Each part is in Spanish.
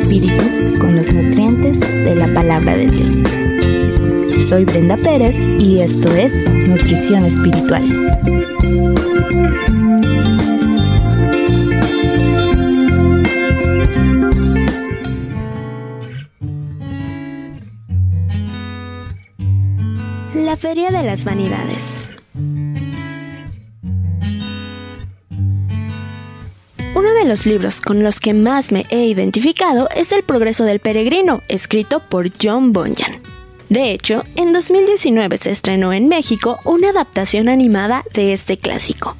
espíritu con los nutrientes de la palabra de Dios. Soy Brenda Pérez y esto es Nutrición Espiritual. La Feria de las Vanidades. Los libros con los que más me he identificado es El progreso del peregrino, escrito por John Bunyan. De hecho, en 2019 se estrenó en México una adaptación animada de este clásico.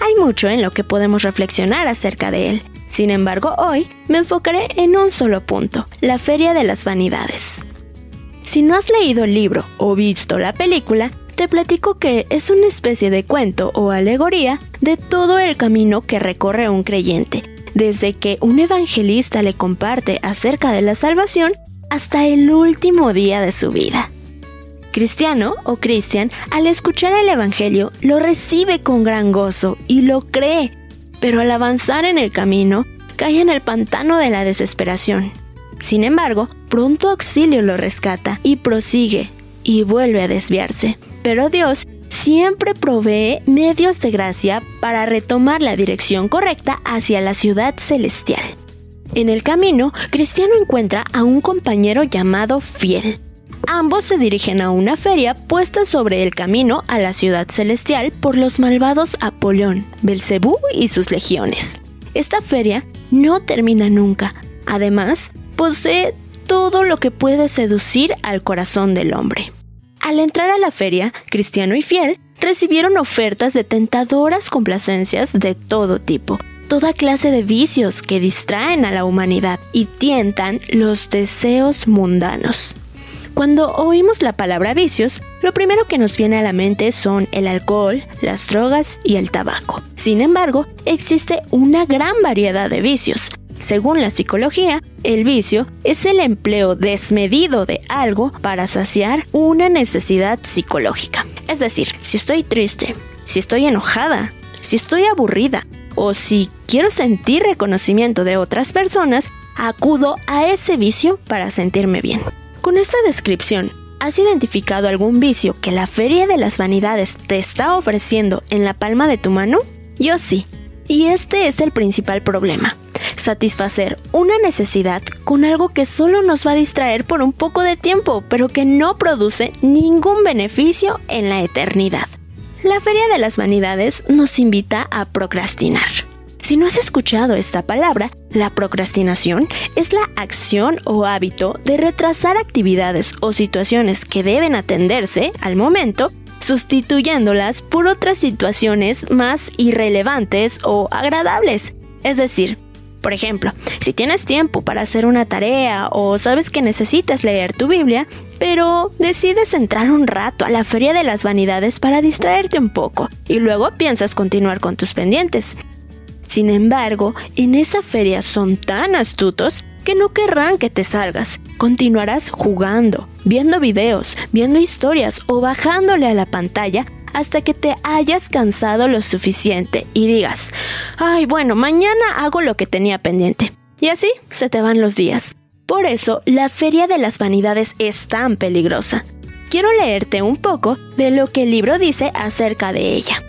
Hay mucho en lo que podemos reflexionar acerca de él. Sin embargo, hoy me enfocaré en un solo punto, la Feria de las Vanidades. Si no has leído el libro o visto la película, te platico que es una especie de cuento o alegoría de todo el camino que recorre un creyente, desde que un evangelista le comparte acerca de la salvación hasta el último día de su vida. Cristiano o Cristian, al escuchar el Evangelio, lo recibe con gran gozo y lo cree, pero al avanzar en el camino, cae en el pantano de la desesperación. Sin embargo, pronto auxilio lo rescata y prosigue y vuelve a desviarse. Pero Dios siempre provee medios de gracia para retomar la dirección correcta hacia la ciudad celestial. En el camino, Cristiano encuentra a un compañero llamado Fiel. Ambos se dirigen a una feria puesta sobre el camino a la ciudad celestial por los malvados Apolión, Belcebú y sus legiones. Esta feria no termina nunca. Además, posee todo lo que puede seducir al corazón del hombre. Al entrar a la feria, Cristiano y Fiel recibieron ofertas de tentadoras complacencias de todo tipo, toda clase de vicios que distraen a la humanidad y tientan los deseos mundanos. Cuando oímos la palabra vicios, lo primero que nos viene a la mente son el alcohol, las drogas y el tabaco. Sin embargo, existe una gran variedad de vicios, según la psicología, el vicio es el empleo desmedido de algo para saciar una necesidad psicológica. Es decir, si estoy triste, si estoy enojada, si estoy aburrida o si quiero sentir reconocimiento de otras personas, acudo a ese vicio para sentirme bien. Con esta descripción, ¿has identificado algún vicio que la Feria de las Vanidades te está ofreciendo en la palma de tu mano? Yo sí. Y este es el principal problema satisfacer una necesidad con algo que solo nos va a distraer por un poco de tiempo, pero que no produce ningún beneficio en la eternidad. La Feria de las Vanidades nos invita a procrastinar. Si no has escuchado esta palabra, la procrastinación es la acción o hábito de retrasar actividades o situaciones que deben atenderse al momento, sustituyéndolas por otras situaciones más irrelevantes o agradables. Es decir, por ejemplo, si tienes tiempo para hacer una tarea o sabes que necesitas leer tu Biblia, pero decides entrar un rato a la feria de las vanidades para distraerte un poco y luego piensas continuar con tus pendientes. Sin embargo, en esa feria son tan astutos que no querrán que te salgas. Continuarás jugando, viendo videos, viendo historias o bajándole a la pantalla hasta que te hayas cansado lo suficiente y digas, ay bueno, mañana hago lo que tenía pendiente. Y así se te van los días. Por eso, la Feria de las Vanidades es tan peligrosa. Quiero leerte un poco de lo que el libro dice acerca de ella.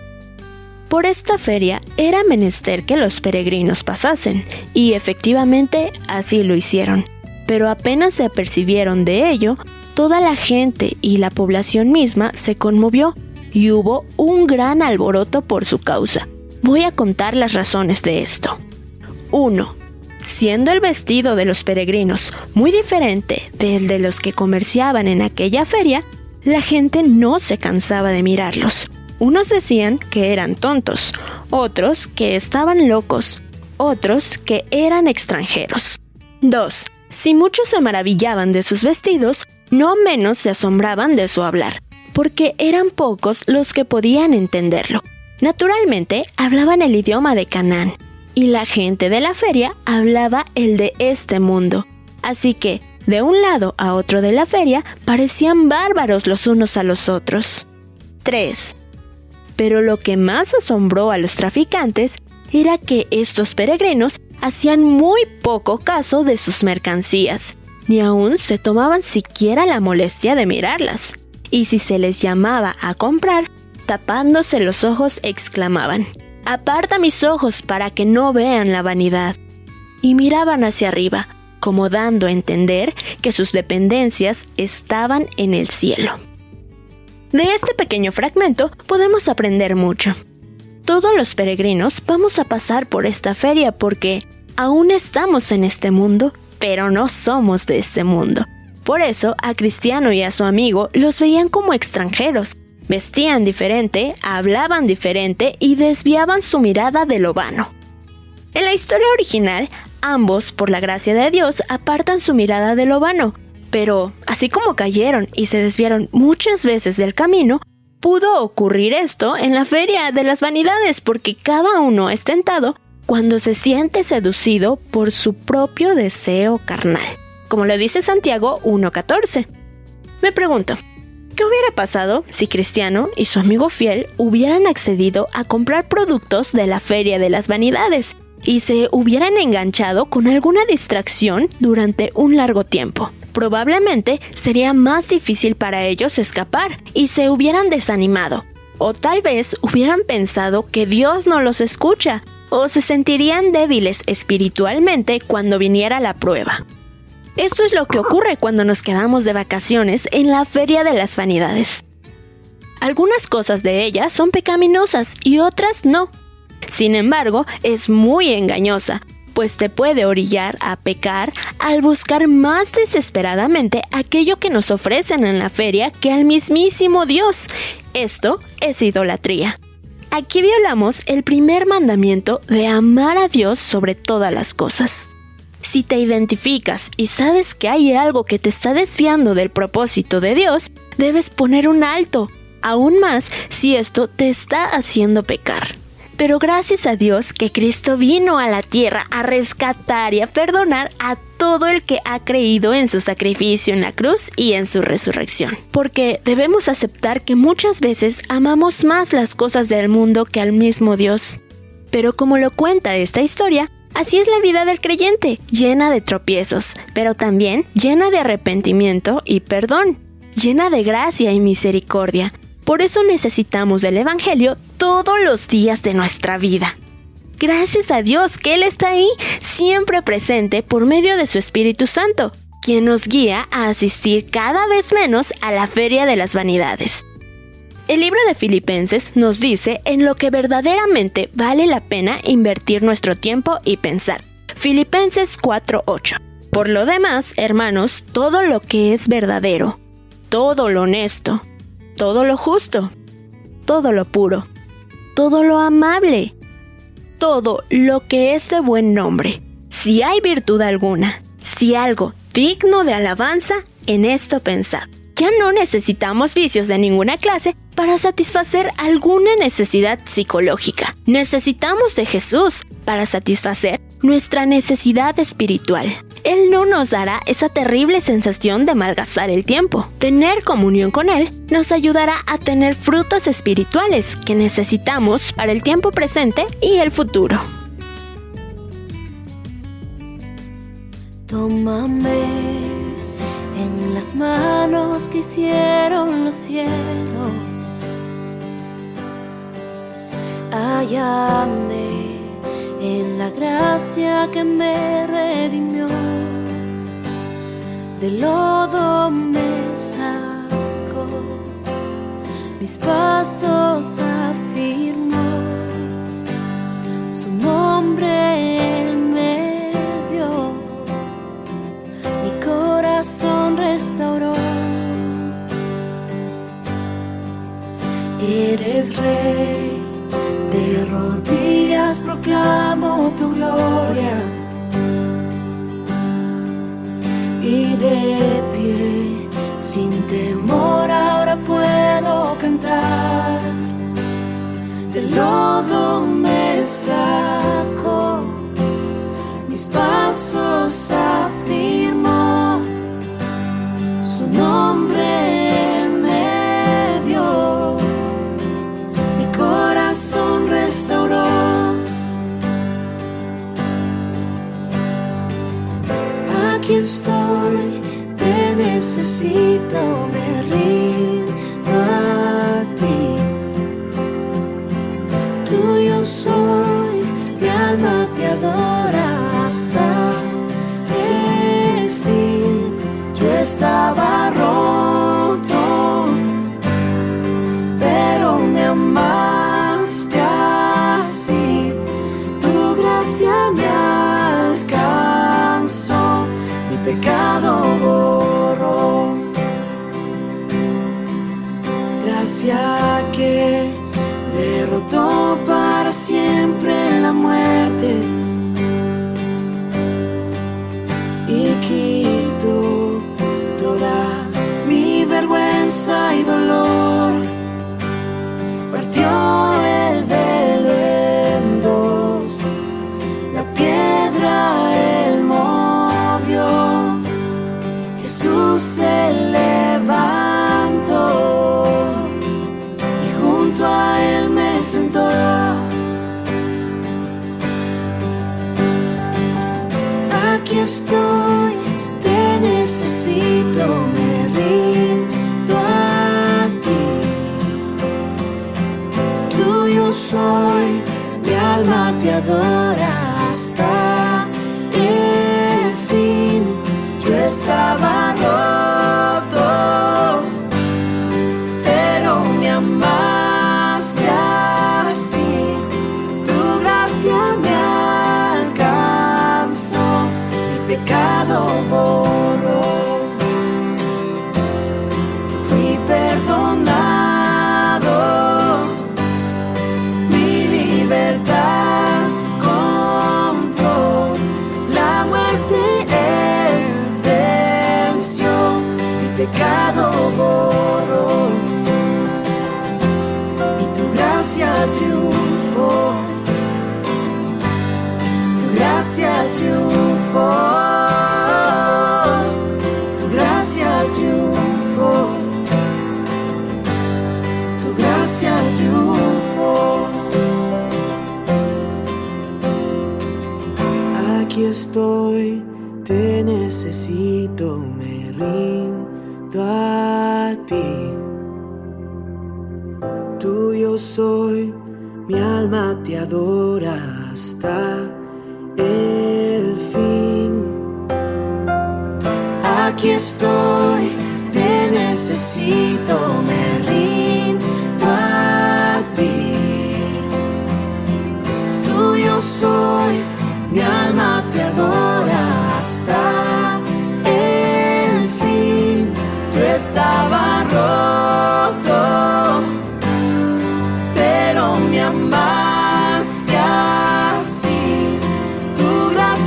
Por esta feria era menester que los peregrinos pasasen, y efectivamente así lo hicieron. Pero apenas se apercibieron de ello, toda la gente y la población misma se conmovió y hubo un gran alboroto por su causa. Voy a contar las razones de esto. 1. Siendo el vestido de los peregrinos muy diferente del de los que comerciaban en aquella feria, la gente no se cansaba de mirarlos. Unos decían que eran tontos, otros que estaban locos, otros que eran extranjeros. 2. Si muchos se maravillaban de sus vestidos, no menos se asombraban de su hablar porque eran pocos los que podían entenderlo. Naturalmente, hablaban el idioma de Canaán, y la gente de la feria hablaba el de este mundo. Así que, de un lado a otro de la feria, parecían bárbaros los unos a los otros. 3. Pero lo que más asombró a los traficantes era que estos peregrinos hacían muy poco caso de sus mercancías, ni aún se tomaban siquiera la molestia de mirarlas. Y si se les llamaba a comprar, tapándose los ojos exclamaban, Aparta mis ojos para que no vean la vanidad. Y miraban hacia arriba, como dando a entender que sus dependencias estaban en el cielo. De este pequeño fragmento podemos aprender mucho. Todos los peregrinos vamos a pasar por esta feria porque aún estamos en este mundo, pero no somos de este mundo. Por eso a Cristiano y a su amigo los veían como extranjeros. Vestían diferente, hablaban diferente y desviaban su mirada de lo vano. En la historia original, ambos, por la gracia de Dios, apartan su mirada de lo vano pero, así como cayeron y se desviaron muchas veces del camino, pudo ocurrir esto en la feria de las vanidades porque cada uno es tentado cuando se siente seducido por su propio deseo carnal, como lo dice Santiago 1.14. Me pregunto, ¿qué hubiera pasado si Cristiano y su amigo fiel hubieran accedido a comprar productos de la feria de las vanidades y se hubieran enganchado con alguna distracción durante un largo tiempo? probablemente sería más difícil para ellos escapar y se hubieran desanimado. O tal vez hubieran pensado que Dios no los escucha, o se sentirían débiles espiritualmente cuando viniera la prueba. Esto es lo que ocurre cuando nos quedamos de vacaciones en la Feria de las Vanidades. Algunas cosas de ella son pecaminosas y otras no. Sin embargo, es muy engañosa, pues te puede orillar a pecar al buscar más desesperadamente aquello que nos ofrecen en la feria que al mismísimo Dios. Esto es idolatría. Aquí violamos el primer mandamiento de amar a Dios sobre todas las cosas. Si te identificas y sabes que hay algo que te está desviando del propósito de Dios, debes poner un alto, aún más si esto te está haciendo pecar. Pero gracias a Dios que Cristo vino a la tierra a rescatar y a perdonar a todo el que ha creído en su sacrificio en la cruz y en su resurrección. Porque debemos aceptar que muchas veces amamos más las cosas del mundo que al mismo Dios. Pero como lo cuenta esta historia, Así es la vida del creyente, llena de tropiezos, pero también llena de arrepentimiento y perdón, llena de gracia y misericordia, por eso necesitamos del Evangelio todos los días de nuestra vida. Gracias a Dios que Él está ahí, siempre presente por medio de su Espíritu Santo, quien nos guía a asistir cada vez menos a la Feria de las Vanidades. El libro de Filipenses nos dice en lo que verdaderamente vale la pena invertir nuestro tiempo y pensar. Filipenses 4:8. Por lo demás, hermanos, todo lo que es verdadero, todo lo honesto, todo lo justo, todo lo puro, todo lo amable, todo lo que es de buen nombre. Si hay virtud alguna, si algo digno de alabanza, en esto pensad. Ya no necesitamos vicios de ninguna clase para satisfacer alguna necesidad psicológica. Necesitamos de Jesús para satisfacer nuestra necesidad espiritual. Él no nos dará esa terrible sensación de malgastar el tiempo. Tener comunión con Él nos ayudará a tener frutos espirituales que necesitamos para el tiempo presente y el futuro. Tómame en las manos que hicieron los cielos. Hállame en la gracia que me redimió. De lodo me sacó, mis pasos afirmó, su nombre del lodo me saco mis pasos afirmo iglesia que derrotó para siempre la muerte. alma te adora hasta el fin. Yo estaba estoy, te necesito, me rindo a ti. Tuyo soy, mi alma te adora hasta el fin. Aquí estoy, te necesito, me rindo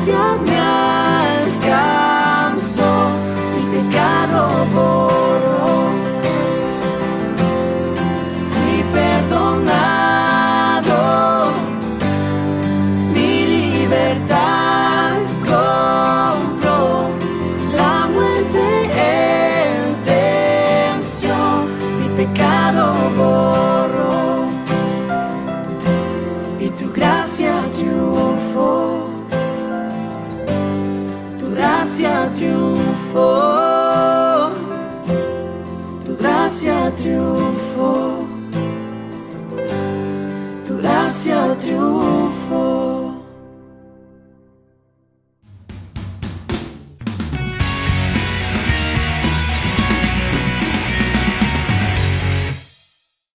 怎 triunfo, tu gracia triunfo, tu gracia triunfo.